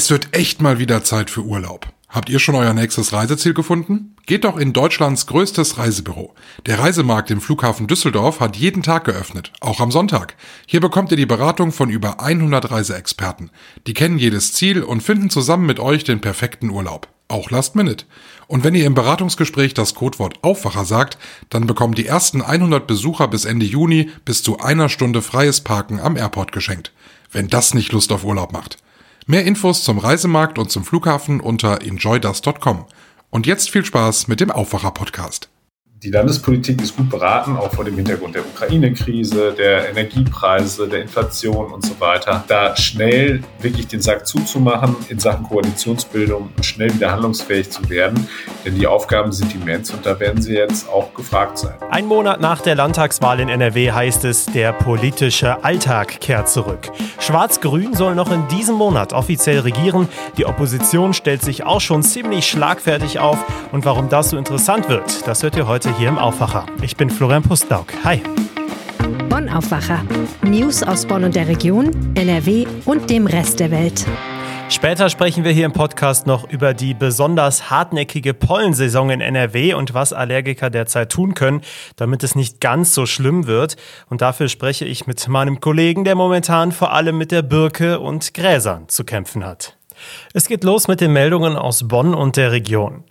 Es wird echt mal wieder Zeit für Urlaub. Habt ihr schon euer nächstes Reiseziel gefunden? Geht doch in Deutschlands größtes Reisebüro. Der Reisemarkt im Flughafen Düsseldorf hat jeden Tag geöffnet, auch am Sonntag. Hier bekommt ihr die Beratung von über 100 Reiseexperten. Die kennen jedes Ziel und finden zusammen mit euch den perfekten Urlaub. Auch Last Minute. Und wenn ihr im Beratungsgespräch das Codewort Aufwacher sagt, dann bekommen die ersten 100 Besucher bis Ende Juni bis zu einer Stunde freies Parken am Airport geschenkt. Wenn das nicht Lust auf Urlaub macht. Mehr Infos zum Reisemarkt und zum Flughafen unter enjoydust.com. Und jetzt viel Spaß mit dem Aufwacher-Podcast die Landespolitik ist gut beraten, auch vor dem Hintergrund der Ukraine-Krise, der Energiepreise, der Inflation und so weiter, da schnell wirklich den Sack zuzumachen in Sachen Koalitionsbildung und schnell wieder handlungsfähig zu werden. Denn die Aufgaben sind immens und da werden sie jetzt auch gefragt sein. Ein Monat nach der Landtagswahl in NRW heißt es, der politische Alltag kehrt zurück. Schwarz-Grün soll noch in diesem Monat offiziell regieren. Die Opposition stellt sich auch schon ziemlich schlagfertig auf. Und warum das so interessant wird, das hört ihr heute hier im Aufwacher. Ich bin Florian Pustlauk. Hi. Bonn Aufwacher. News aus Bonn und der Region, NRW und dem Rest der Welt. Später sprechen wir hier im Podcast noch über die besonders hartnäckige Pollensaison in NRW und was Allergiker derzeit tun können, damit es nicht ganz so schlimm wird. Und dafür spreche ich mit meinem Kollegen, der momentan vor allem mit der Birke und Gräsern zu kämpfen hat. Es geht los mit den Meldungen aus Bonn und der Region.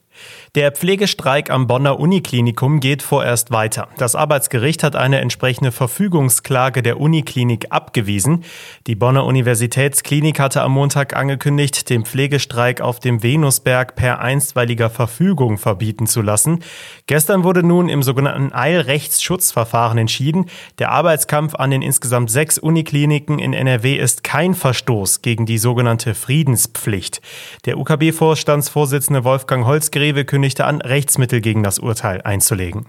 Der Pflegestreik am Bonner Uniklinikum geht vorerst weiter. Das Arbeitsgericht hat eine entsprechende Verfügungsklage der Uniklinik abgewiesen. Die Bonner Universitätsklinik hatte am Montag angekündigt, den Pflegestreik auf dem Venusberg per einstweiliger Verfügung verbieten zu lassen. Gestern wurde nun im sogenannten Eilrechtsschutzverfahren entschieden, der Arbeitskampf an den insgesamt sechs Unikliniken in NRW ist kein Verstoß gegen die sogenannte Friedenspflicht. Der UKB-Vorstandsvorsitzende Wolfgang Holzgreve kündigte an, Rechtsmittel gegen das Urteil einzulegen.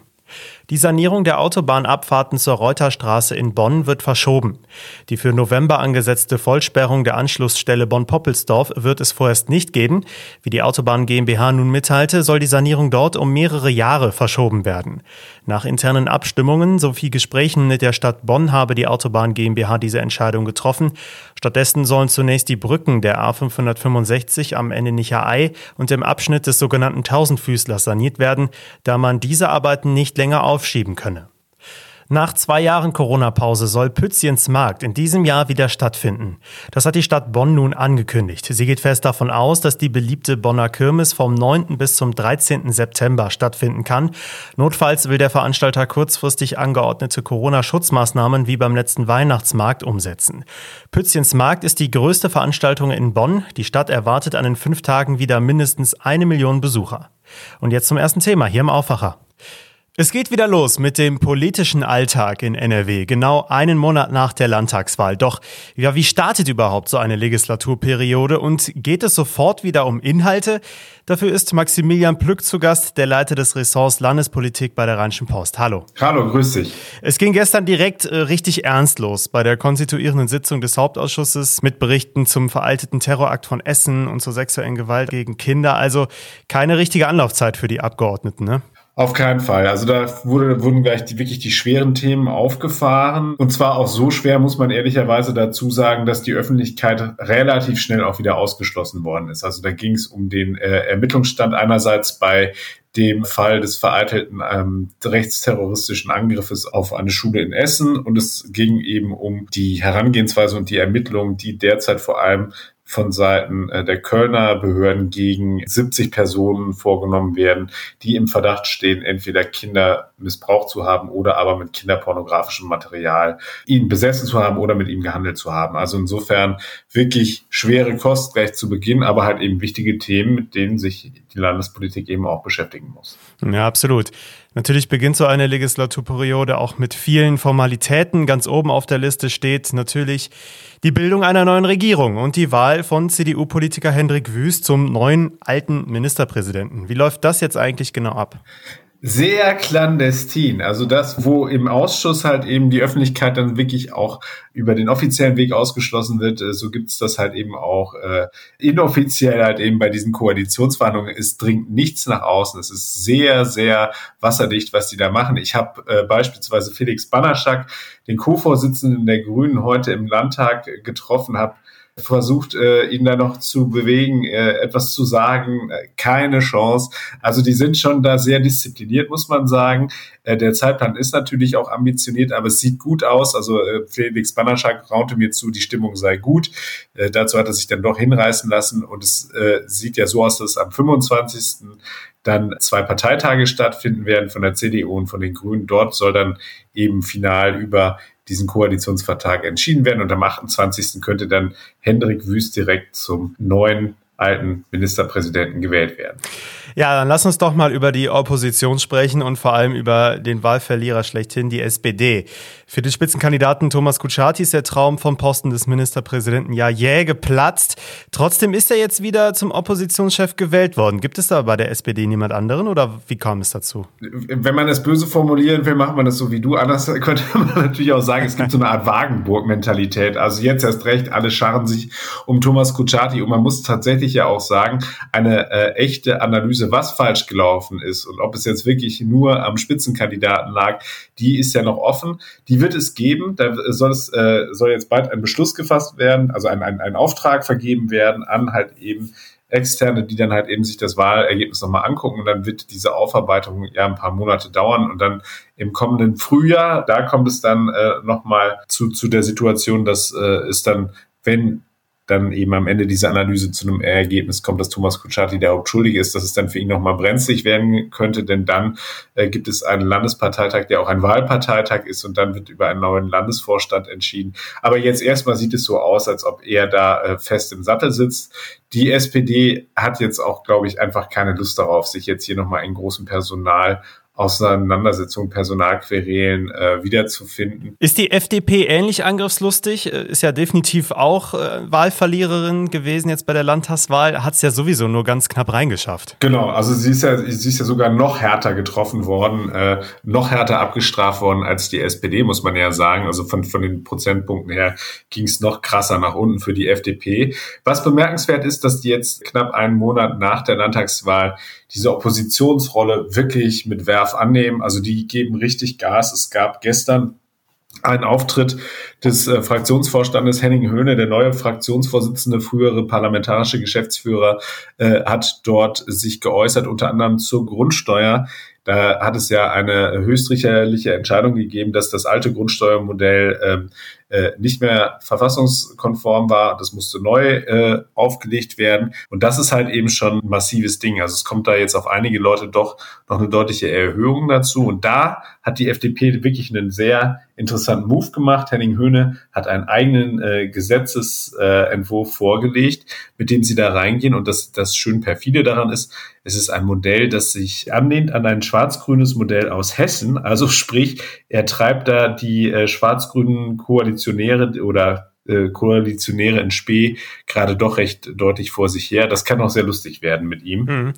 Die Sanierung der Autobahnabfahrten zur Reuterstraße in Bonn wird verschoben. Die für November angesetzte Vollsperrung der Anschlussstelle Bonn-Poppelsdorf wird es vorerst nicht geben. Wie die Autobahn GmbH nun mitteilte, soll die Sanierung dort um mehrere Jahre verschoben werden. Nach internen Abstimmungen sowie Gesprächen mit der Stadt Bonn habe die Autobahn GmbH diese Entscheidung getroffen. Stattdessen sollen zunächst die Brücken der A565 am Ende Nicher-Ei und dem Abschnitt des sogenannten Tausendfüßlers saniert werden, da man diese Arbeiten nicht länger aufschieben könne. Nach zwei Jahren Corona-Pause soll Pützchens Markt in diesem Jahr wieder stattfinden. Das hat die Stadt Bonn nun angekündigt. Sie geht fest davon aus, dass die beliebte Bonner Kirmes vom 9. bis zum 13. September stattfinden kann. Notfalls will der Veranstalter kurzfristig angeordnete Corona-Schutzmaßnahmen wie beim letzten Weihnachtsmarkt umsetzen. Pützchens Markt ist die größte Veranstaltung in Bonn. Die Stadt erwartet an den fünf Tagen wieder mindestens eine Million Besucher. Und jetzt zum ersten Thema hier im Aufwacher. Es geht wieder los mit dem politischen Alltag in NRW, genau einen Monat nach der Landtagswahl. Doch ja, wie startet überhaupt so eine Legislaturperiode und geht es sofort wieder um Inhalte? Dafür ist Maximilian Plück zu Gast, der Leiter des Ressorts Landespolitik bei der Rheinischen Post. Hallo. Hallo, grüß dich. Es ging gestern direkt äh, richtig ernst los bei der konstituierenden Sitzung des Hauptausschusses mit Berichten zum veralteten Terrorakt von Essen und zur sexuellen Gewalt gegen Kinder. Also keine richtige Anlaufzeit für die Abgeordneten, ne? Auf keinen Fall. Also da wurde, wurden gleich die, wirklich die schweren Themen aufgefahren. Und zwar auch so schwer, muss man ehrlicherweise dazu sagen, dass die Öffentlichkeit relativ schnell auch wieder ausgeschlossen worden ist. Also da ging es um den äh, Ermittlungsstand einerseits bei dem Fall des vereitelten ähm, rechtsterroristischen Angriffes auf eine Schule in Essen und es ging eben um die Herangehensweise und die Ermittlungen, die derzeit vor allem von Seiten äh, der Kölner Behörden gegen 70 Personen vorgenommen werden, die im Verdacht stehen, entweder Kinder missbraucht zu haben oder aber mit kinderpornografischem Material ihn besessen zu haben oder mit ihm gehandelt zu haben. Also insofern wirklich schwere Kost gleich zu Beginn, aber halt eben wichtige Themen, mit denen sich die Landespolitik eben auch beschäftigen muss. Ja, absolut. Natürlich beginnt so eine Legislaturperiode auch mit vielen Formalitäten. Ganz oben auf der Liste steht natürlich die Bildung einer neuen Regierung und die Wahl von CDU-Politiker Hendrik Wüst zum neuen alten Ministerpräsidenten. Wie läuft das jetzt eigentlich genau ab? Sehr clandestin. Also das, wo im Ausschuss halt eben die Öffentlichkeit dann wirklich auch über den offiziellen Weg ausgeschlossen wird, äh, so gibt's das halt eben auch äh, inoffiziell halt eben bei diesen Koalitionsverhandlungen. Es dringt nichts nach außen. Es ist sehr, sehr wasserdicht, was die da machen. Ich habe äh, beispielsweise Felix Banaschak, den Co-Vorsitzenden der Grünen, heute im Landtag getroffen, habe versucht, äh, ihn da noch zu bewegen, äh, etwas zu sagen. Äh, keine Chance. Also die sind schon da sehr diszipliniert, muss man sagen. Äh, der Zeitplan ist natürlich auch ambitioniert, aber es sieht gut aus. Also äh, Felix Banaschak raunte mir zu, die Stimmung sei gut. Äh, dazu hat er sich dann doch hinreißen lassen und es äh, sieht ja so aus, dass am 25 dann zwei Parteitage stattfinden werden von der CDU und von den Grünen. Dort soll dann eben final über diesen Koalitionsvertrag entschieden werden. Und am 28. könnte dann Hendrik Wüst direkt zum neuen alten Ministerpräsidenten gewählt werden. Ja, dann lass uns doch mal über die Opposition sprechen und vor allem über den Wahlverlierer schlechthin, die SPD. Für den Spitzenkandidaten Thomas Kutschaty ist der Traum vom Posten des Ministerpräsidenten ja jäh geplatzt. Trotzdem ist er jetzt wieder zum Oppositionschef gewählt worden. Gibt es da bei der SPD niemand anderen oder wie kam es dazu? Wenn man es böse formulieren will, macht man das so wie du. Anders könnte man natürlich auch sagen, es gibt so eine Art Wagenburg-Mentalität. Also jetzt erst recht, alle scharren sich um Thomas Kutschaty und man muss tatsächlich ja auch sagen, eine äh, echte Analyse Analyse, was falsch gelaufen ist und ob es jetzt wirklich nur am Spitzenkandidaten lag, die ist ja noch offen. Die wird es geben. Da soll es äh, soll jetzt bald ein Beschluss gefasst werden, also ein, ein, ein Auftrag vergeben werden an halt eben Externe, die dann halt eben sich das Wahlergebnis nochmal angucken und dann wird diese Aufarbeitung ja ein paar Monate dauern und dann im kommenden Frühjahr, da kommt es dann äh, nochmal zu, zu der Situation, dass äh, es dann, wenn dann eben am Ende dieser Analyse zu einem Ergebnis kommt, dass Thomas Kutschaty der Hauptschuldige ist, dass es dann für ihn nochmal brenzlig werden könnte, denn dann äh, gibt es einen Landesparteitag, der auch ein Wahlparteitag ist und dann wird über einen neuen Landesvorstand entschieden. Aber jetzt erstmal sieht es so aus, als ob er da äh, fest im Sattel sitzt. Die SPD hat jetzt auch, glaube ich, einfach keine Lust darauf, sich jetzt hier nochmal einen großen Personal Auseinandersetzung, Personalquerelen äh, wiederzufinden. Ist die FDP ähnlich angriffslustig? Äh, ist ja definitiv auch äh, Wahlverliererin gewesen jetzt bei der Landtagswahl. Hat es ja sowieso nur ganz knapp reingeschafft. Genau, also sie ist ja, sie ist ja sogar noch härter getroffen worden, äh, noch härter abgestraft worden als die SPD, muss man ja sagen. Also von, von den Prozentpunkten her ging es noch krasser nach unten für die FDP. Was bemerkenswert ist, dass die jetzt knapp einen Monat nach der Landtagswahl diese Oppositionsrolle wirklich mit Werf annehmen. Also die geben richtig Gas. Es gab gestern einen Auftritt des äh, Fraktionsvorstandes Henning Höhne, der neue Fraktionsvorsitzende, frühere parlamentarische Geschäftsführer, äh, hat dort sich geäußert, unter anderem zur Grundsteuer. Da hat es ja eine höchstrichterliche Entscheidung gegeben, dass das alte Grundsteuermodell ähm, äh, nicht mehr verfassungskonform war. Das musste neu äh, aufgelegt werden. Und das ist halt eben schon ein massives Ding. Also es kommt da jetzt auf einige Leute doch noch eine deutliche Erhöhung dazu. Und da hat die FDP wirklich einen sehr interessanten Move gemacht. Henning Höhne hat einen eigenen äh, Gesetzesentwurf vorgelegt, mit dem sie da reingehen. Und das, das schön perfide daran ist, es ist ein Modell, das sich anlehnt an ein schwarz-grünes Modell aus Hessen. Also sprich, er treibt da die äh, schwarz-grünen Koalitionäre oder äh, Koalitionäre in Spee gerade doch recht deutlich vor sich her. Das kann auch sehr lustig werden mit ihm. Mhm.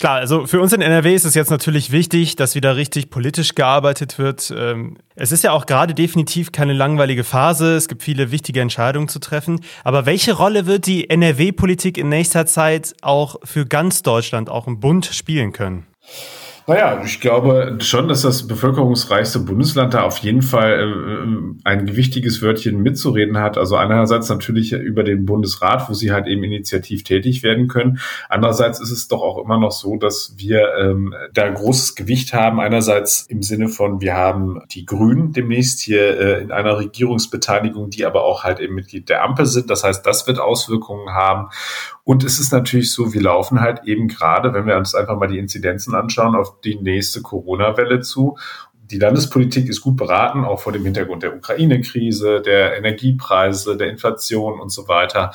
Klar, also für uns in NRW ist es jetzt natürlich wichtig, dass wieder richtig politisch gearbeitet wird. Ähm, es ist ja auch gerade definitiv keine langweilige Phase. Es gibt viele wichtige Entscheidungen zu treffen. Aber welche Rolle wird die NRW-Politik in nächster Zeit auch für ganz Deutschland, auch im Bund spielen können? Naja, ich glaube schon, dass das bevölkerungsreichste Bundesland da auf jeden Fall äh, ein gewichtiges Wörtchen mitzureden hat. Also einerseits natürlich über den Bundesrat, wo sie halt eben initiativ tätig werden können. Andererseits ist es doch auch immer noch so, dass wir ähm, da großes Gewicht haben. Einerseits im Sinne von, wir haben die Grünen demnächst hier äh, in einer Regierungsbeteiligung, die aber auch halt eben Mitglied der Ampel sind. Das heißt, das wird Auswirkungen haben. Und es ist natürlich so, wir laufen halt eben gerade, wenn wir uns einfach mal die Inzidenzen anschauen, auf die nächste Corona-Welle zu. Die Landespolitik ist gut beraten, auch vor dem Hintergrund der Ukraine-Krise, der Energiepreise, der Inflation und so weiter,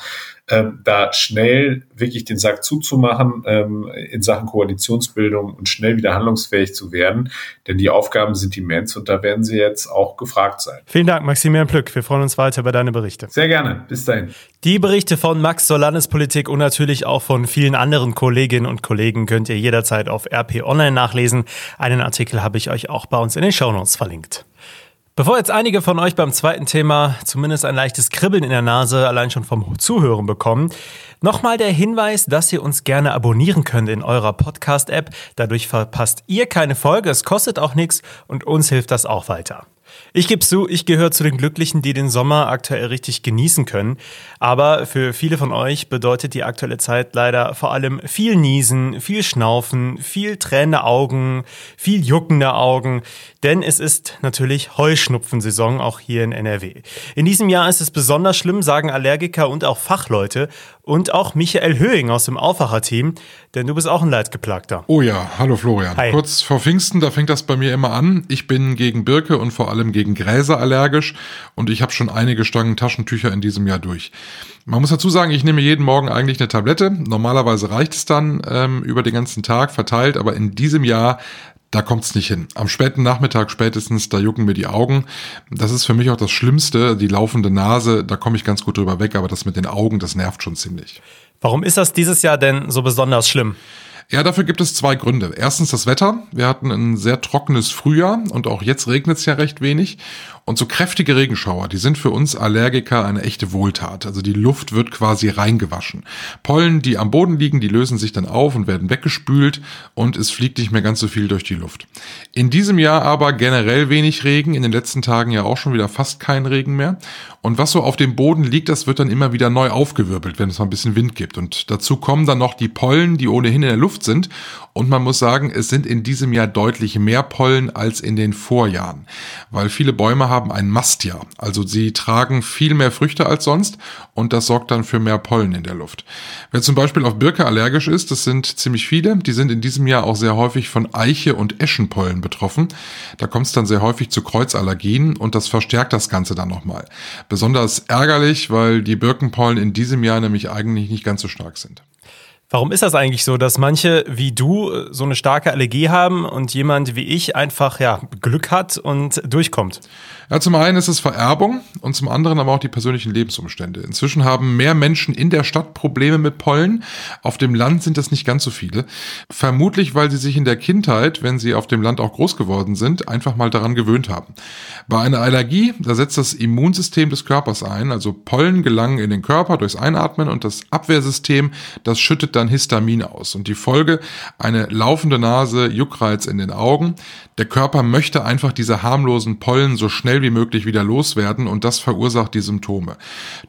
ähm, da schnell wirklich den Sack zuzumachen ähm, in Sachen Koalitionsbildung und schnell wieder handlungsfähig zu werden. Denn die Aufgaben sind immens und da werden sie jetzt auch gefragt sein. Vielen Dank, Maximilian Plück. Wir freuen uns weiter über deine Berichte. Sehr gerne. Bis dahin. Die Berichte von Max zur Landespolitik und natürlich auch von vielen anderen Kolleginnen und Kollegen könnt ihr jederzeit auf RP Online nachlesen. Einen Artikel habe ich euch auch bei uns in den Shownotes verlinkt. Bevor jetzt einige von euch beim zweiten Thema zumindest ein leichtes Kribbeln in der Nase allein schon vom Zuhören bekommen, nochmal der Hinweis, dass ihr uns gerne abonnieren könnt in eurer Podcast-App. Dadurch verpasst ihr keine Folge, es kostet auch nichts und uns hilft das auch weiter. Ich gebe zu, ich gehöre zu den Glücklichen, die den Sommer aktuell richtig genießen können. Aber für viele von euch bedeutet die aktuelle Zeit leider vor allem viel Niesen, viel Schnaufen, viel tränende Augen, viel juckende Augen. Denn es ist natürlich Heuschnupfensaison auch hier in NRW. In diesem Jahr ist es besonders schlimm, sagen Allergiker und auch Fachleute. Und auch Michael Höhing aus dem Aufwacherteam, denn du bist auch ein Leidgeplagter. Oh ja, hallo Florian. Hi. Kurz vor Pfingsten, da fängt das bei mir immer an. Ich bin gegen Birke und vor allem gegen Gräser allergisch und ich habe schon einige Stangen Taschentücher in diesem Jahr durch. Man muss dazu sagen, ich nehme jeden Morgen eigentlich eine Tablette. Normalerweise reicht es dann ähm, über den ganzen Tag verteilt, aber in diesem Jahr da kommt's nicht hin. Am späten Nachmittag spätestens, da jucken mir die Augen. Das ist für mich auch das Schlimmste, die laufende Nase, da komme ich ganz gut drüber weg, aber das mit den Augen, das nervt schon ziemlich. Warum ist das dieses Jahr denn so besonders schlimm? Ja, dafür gibt es zwei Gründe. Erstens das Wetter. Wir hatten ein sehr trockenes Frühjahr und auch jetzt regnet es ja recht wenig. Und so kräftige Regenschauer, die sind für uns Allergiker eine echte Wohltat. Also die Luft wird quasi reingewaschen. Pollen, die am Boden liegen, die lösen sich dann auf und werden weggespült und es fliegt nicht mehr ganz so viel durch die Luft. In diesem Jahr aber generell wenig Regen, in den letzten Tagen ja auch schon wieder fast kein Regen mehr. Und was so auf dem Boden liegt, das wird dann immer wieder neu aufgewirbelt, wenn es mal ein bisschen Wind gibt. Und dazu kommen dann noch die Pollen, die ohnehin in der Luft sind. Und man muss sagen, es sind in diesem Jahr deutlich mehr Pollen als in den Vorjahren, weil viele Bäume haben ein Mastjahr. Also sie tragen viel mehr Früchte als sonst und das sorgt dann für mehr Pollen in der Luft. Wer zum Beispiel auf Birke allergisch ist, das sind ziemlich viele, die sind in diesem Jahr auch sehr häufig von Eiche und Eschenpollen betroffen. Da kommt es dann sehr häufig zu Kreuzallergien und das verstärkt das Ganze dann nochmal. Besonders ärgerlich, weil die Birkenpollen in diesem Jahr nämlich eigentlich nicht ganz so stark sind. Warum ist das eigentlich so, dass manche wie du so eine starke Allergie haben und jemand wie ich einfach ja Glück hat und durchkommt? Ja, zum einen ist es Vererbung und zum anderen aber auch die persönlichen Lebensumstände. Inzwischen haben mehr Menschen in der Stadt Probleme mit Pollen. Auf dem Land sind das nicht ganz so viele. Vermutlich, weil sie sich in der Kindheit, wenn sie auf dem Land auch groß geworden sind, einfach mal daran gewöhnt haben. Bei einer Allergie, da setzt das Immunsystem des Körpers ein, also Pollen gelangen in den Körper durchs Einatmen und das Abwehrsystem, das schüttet Histamin aus. Und die Folge, eine laufende Nase, Juckreiz in den Augen. Der Körper möchte einfach diese harmlosen Pollen so schnell wie möglich wieder loswerden und das verursacht die Symptome.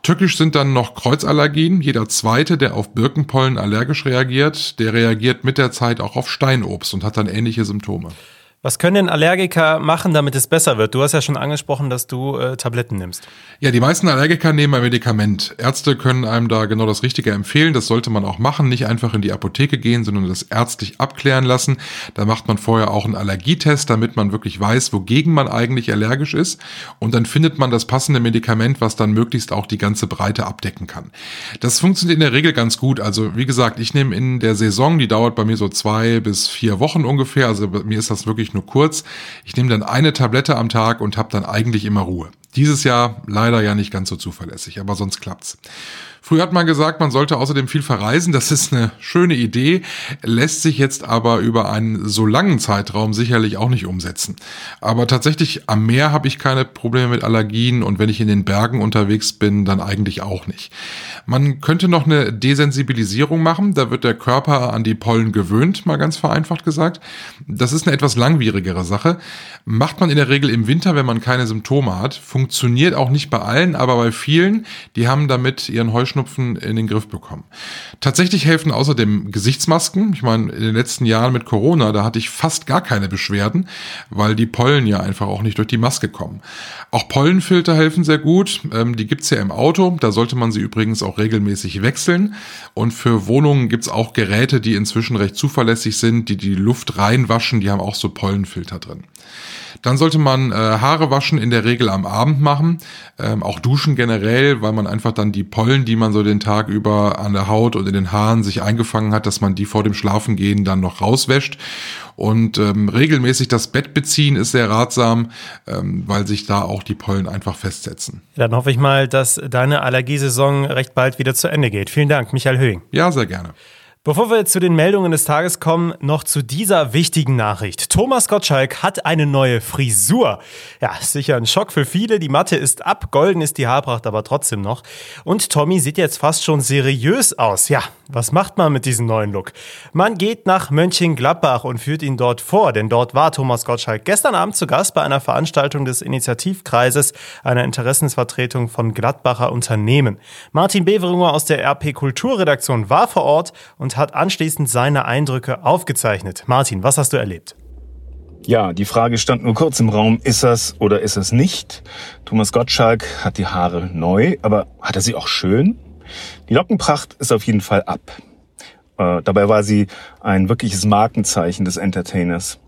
Tückisch sind dann noch Kreuzallergien. Jeder zweite, der auf Birkenpollen allergisch reagiert, der reagiert mit der Zeit auch auf Steinobst und hat dann ähnliche Symptome. Was können denn Allergiker machen, damit es besser wird? Du hast ja schon angesprochen, dass du äh, Tabletten nimmst. Ja, die meisten Allergiker nehmen ein Medikament. Ärzte können einem da genau das Richtige empfehlen. Das sollte man auch machen. Nicht einfach in die Apotheke gehen, sondern das ärztlich abklären lassen. Da macht man vorher auch einen Allergietest, damit man wirklich weiß, wogegen man eigentlich allergisch ist. Und dann findet man das passende Medikament, was dann möglichst auch die ganze Breite abdecken kann. Das funktioniert in der Regel ganz gut. Also wie gesagt, ich nehme in der Saison, die dauert bei mir so zwei bis vier Wochen ungefähr. Also bei mir ist das wirklich wirklich nur kurz. Ich nehme dann eine Tablette am Tag und habe dann eigentlich immer Ruhe. Dieses Jahr leider ja nicht ganz so zuverlässig, aber sonst klappt's. Früher hat man gesagt, man sollte außerdem viel verreisen. Das ist eine schöne Idee, lässt sich jetzt aber über einen so langen Zeitraum sicherlich auch nicht umsetzen. Aber tatsächlich am Meer habe ich keine Probleme mit Allergien und wenn ich in den Bergen unterwegs bin, dann eigentlich auch nicht. Man könnte noch eine Desensibilisierung machen. Da wird der Körper an die Pollen gewöhnt, mal ganz vereinfacht gesagt. Das ist eine etwas langwierigere Sache. Macht man in der Regel im Winter, wenn man keine Symptome hat. Funktioniert auch nicht bei allen, aber bei vielen, die haben damit ihren Heuschnupfen Heuschnupfen in den Griff bekommen. Tatsächlich helfen außerdem Gesichtsmasken. Ich meine, in den letzten Jahren mit Corona, da hatte ich fast gar keine Beschwerden, weil die Pollen ja einfach auch nicht durch die Maske kommen. Auch Pollenfilter helfen sehr gut. Ähm, die gibt's ja im Auto. Da sollte man sie übrigens auch regelmäßig wechseln. Und für Wohnungen gibt's auch Geräte, die inzwischen recht zuverlässig sind, die die Luft reinwaschen. Die haben auch so Pollenfilter drin. Dann sollte man äh, Haare waschen in der Regel am Abend machen, ähm, auch duschen generell, weil man einfach dann die Pollen, die man so den Tag über an der Haut und in den Haaren sich eingefangen hat, dass man die vor dem Schlafengehen dann noch rauswäscht. Und ähm, regelmäßig das Bett beziehen ist sehr ratsam, ähm, weil sich da auch die Pollen einfach festsetzen. Dann hoffe ich mal, dass deine Allergiesaison recht bald wieder zu Ende geht. Vielen Dank, Michael Höhing. Ja, sehr gerne. Bevor wir zu den Meldungen des Tages kommen, noch zu dieser wichtigen Nachricht. Thomas Gottschalk hat eine neue Frisur. Ja, sicher ein Schock für viele. Die Matte ist ab, golden ist die Haarpracht aber trotzdem noch. Und Tommy sieht jetzt fast schon seriös aus. Ja, was macht man mit diesem neuen Look? Man geht nach Mönchengladbach und führt ihn dort vor, denn dort war Thomas Gottschalk gestern Abend zu Gast bei einer Veranstaltung des Initiativkreises, einer Interessensvertretung von Gladbacher Unternehmen. Martin Beveringer aus der RP Kulturredaktion war vor Ort und und hat anschließend seine Eindrücke aufgezeichnet. Martin, was hast du erlebt? Ja, die Frage stand nur kurz im Raum, ist das oder ist es nicht? Thomas Gottschalk hat die Haare neu, aber hat er sie auch schön? Die Lockenpracht ist auf jeden Fall ab. Äh, dabei war sie ein wirkliches Markenzeichen des Entertainers.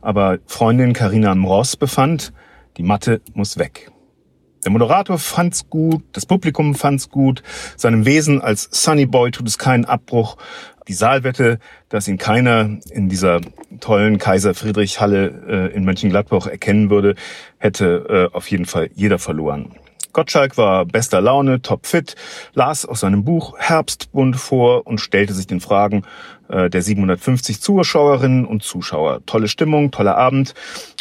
Aber Freundin Karina Mross befand, die Matte muss weg. Der Moderator fand's gut, das Publikum fand's gut, seinem Wesen als Sunny Boy tut es keinen Abbruch. Die Saalwette, dass ihn keiner in dieser tollen Kaiser Friedrich Halle äh, in Mönchengladbach erkennen würde, hätte äh, auf jeden Fall jeder verloren. Gottschalk war bester Laune, topfit, las aus seinem Buch Herbstbund vor und stellte sich den Fragen äh, der 750 Zuschauerinnen und Zuschauer. Tolle Stimmung, toller Abend.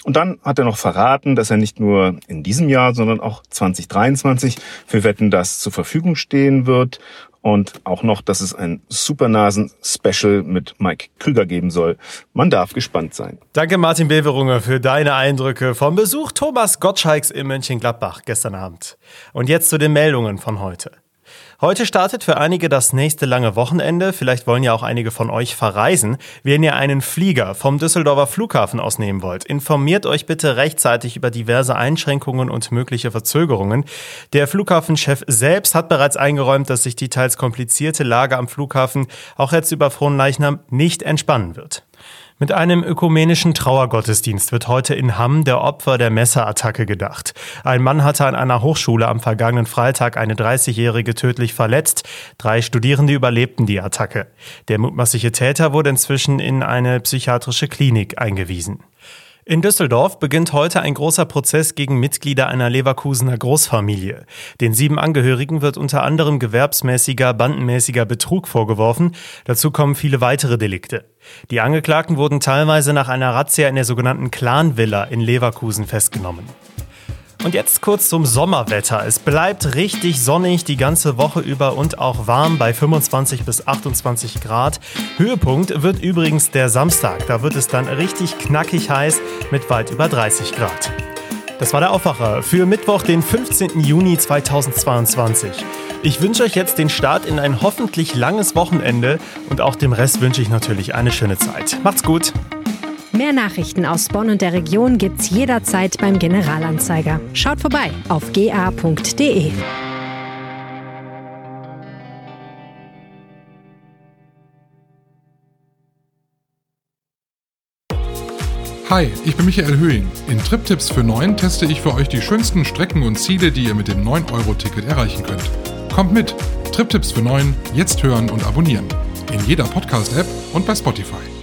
Und dann hat er noch verraten, dass er nicht nur in diesem Jahr, sondern auch 2023 für Wetten das zur Verfügung stehen wird und auch noch, dass es ein Supernasen-Special mit Mike Krüger geben soll. Man darf gespannt sein. Danke Martin Beverunger für deine Eindrücke vom Besuch Thomas Gottschalks in Mönchengladbach gestern Abend. Und jetzt zu den Meldungen von heute. Heute startet für einige das nächste lange Wochenende. Vielleicht wollen ja auch einige von euch verreisen. Wenn ihr einen Flieger vom Düsseldorfer Flughafen aus nehmen wollt, informiert euch bitte rechtzeitig über diverse Einschränkungen und mögliche Verzögerungen. Der Flughafenchef selbst hat bereits eingeräumt, dass sich die teils komplizierte Lage am Flughafen auch jetzt über Fronleichnam nicht entspannen wird. Mit einem ökumenischen Trauergottesdienst wird heute in Hamm der Opfer der Messerattacke gedacht. Ein Mann hatte an einer Hochschule am vergangenen Freitag eine 30-Jährige tödlich verletzt. Drei Studierende überlebten die Attacke. Der mutmaßliche Täter wurde inzwischen in eine psychiatrische Klinik eingewiesen. In Düsseldorf beginnt heute ein großer Prozess gegen Mitglieder einer Leverkusener Großfamilie. Den sieben Angehörigen wird unter anderem gewerbsmäßiger, bandenmäßiger Betrug vorgeworfen. Dazu kommen viele weitere Delikte. Die Angeklagten wurden teilweise nach einer Razzia in der sogenannten Clan-Villa in Leverkusen festgenommen. Und jetzt kurz zum Sommerwetter. Es bleibt richtig sonnig die ganze Woche über und auch warm bei 25 bis 28 Grad. Höhepunkt wird übrigens der Samstag. Da wird es dann richtig knackig heiß mit weit über 30 Grad. Das war der Aufwacher für Mittwoch, den 15. Juni 2022. Ich wünsche euch jetzt den Start in ein hoffentlich langes Wochenende und auch dem Rest wünsche ich natürlich eine schöne Zeit. Macht's gut! Mehr Nachrichten aus Bonn und der Region gibt's jederzeit beim Generalanzeiger. Schaut vorbei auf ga.de. Hi, ich bin Michael Höhing. In Triptipps für 9 teste ich für euch die schönsten Strecken und Ziele, die ihr mit dem 9-Euro-Ticket erreichen könnt. Kommt mit! Triptipps für 9, jetzt hören und abonnieren. In jeder Podcast-App und bei Spotify.